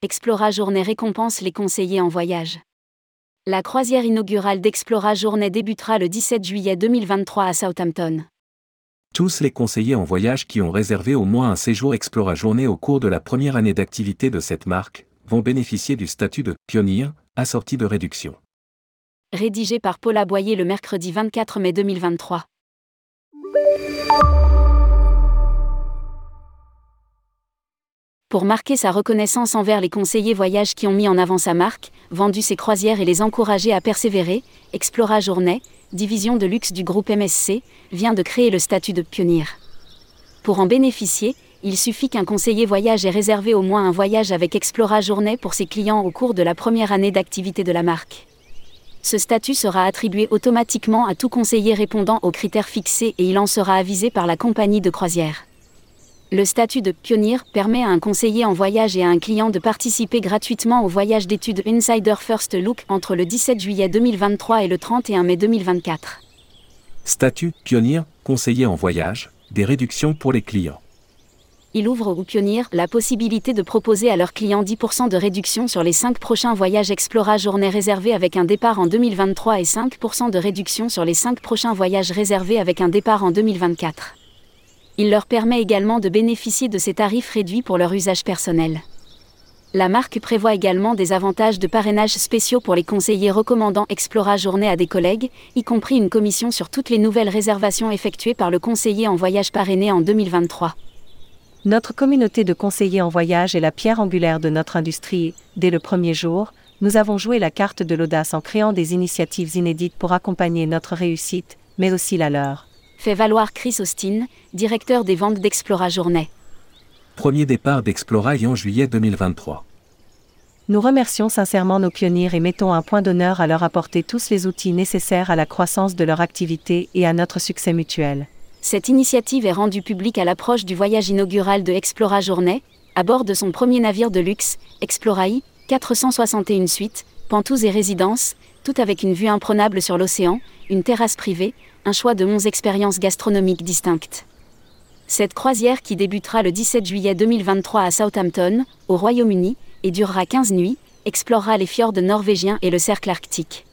Explora Journée récompense les conseillers en voyage. La croisière inaugurale d'Explora Journée débutera le 17 juillet 2023 à Southampton. Tous les conseillers en voyage qui ont réservé au moins un séjour Explora Journée au cours de la première année d'activité de cette marque vont bénéficier du statut de pionnier, assorti de réduction. Rédigé par Paula Boyer le mercredi 24 mai 2023. Pour marquer sa reconnaissance envers les conseillers voyage qui ont mis en avant sa marque, vendu ses croisières et les encourager à persévérer, Explora Journée, division de luxe du groupe MSC, vient de créer le statut de pionnier. Pour en bénéficier, il suffit qu'un conseiller voyage ait réservé au moins un voyage avec Explora Journée pour ses clients au cours de la première année d'activité de la marque. Ce statut sera attribué automatiquement à tout conseiller répondant aux critères fixés et il en sera avisé par la compagnie de croisière. Le statut de pionnier permet à un conseiller en voyage et à un client de participer gratuitement au voyage d'études Insider First Look entre le 17 juillet 2023 et le 31 mai 2024. Statut pionnier, conseiller en voyage, des réductions pour les clients. Il ouvre aux pionniers la possibilité de proposer à leurs clients 10% de réduction sur les 5 prochains voyages Explora journée réservés avec un départ en 2023 et 5% de réduction sur les 5 prochains voyages réservés avec un départ en 2024 il leur permet également de bénéficier de ces tarifs réduits pour leur usage personnel. La marque prévoit également des avantages de parrainage spéciaux pour les conseillers recommandant Explora Journée à des collègues, y compris une commission sur toutes les nouvelles réservations effectuées par le conseiller en voyage parrainé en 2023. Notre communauté de conseillers en voyage est la pierre angulaire de notre industrie. Dès le premier jour, nous avons joué la carte de l'audace en créant des initiatives inédites pour accompagner notre réussite, mais aussi la leur fait valoir Chris Austin, directeur des ventes d'Explora Journée. Premier départ d'Explora en juillet 2023. Nous remercions sincèrement nos pionniers et mettons un point d'honneur à leur apporter tous les outils nécessaires à la croissance de leur activité et à notre succès mutuel. Cette initiative est rendue publique à l'approche du voyage inaugural de Explora Journée, à bord de son premier navire de luxe, Explorai, 461 suites, pantous et résidences, tout avec une vue imprenable sur l'océan, une terrasse privée, un choix de 11 expériences gastronomiques distinctes. Cette croisière qui débutera le 17 juillet 2023 à Southampton, au Royaume-Uni, et durera 15 nuits, explorera les fjords norvégiens et le cercle arctique.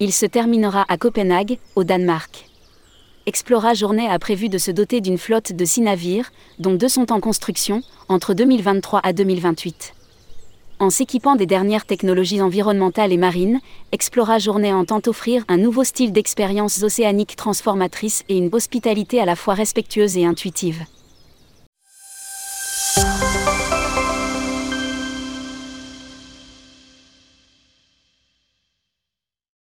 Il se terminera à Copenhague, au Danemark. Explora Journée a prévu de se doter d'une flotte de 6 navires, dont deux sont en construction, entre 2023 à 2028. En s'équipant des dernières technologies environnementales et marines, Explora Journée entend offrir un nouveau style d'expérience océanique transformatrice et une hospitalité à la fois respectueuse et intuitive.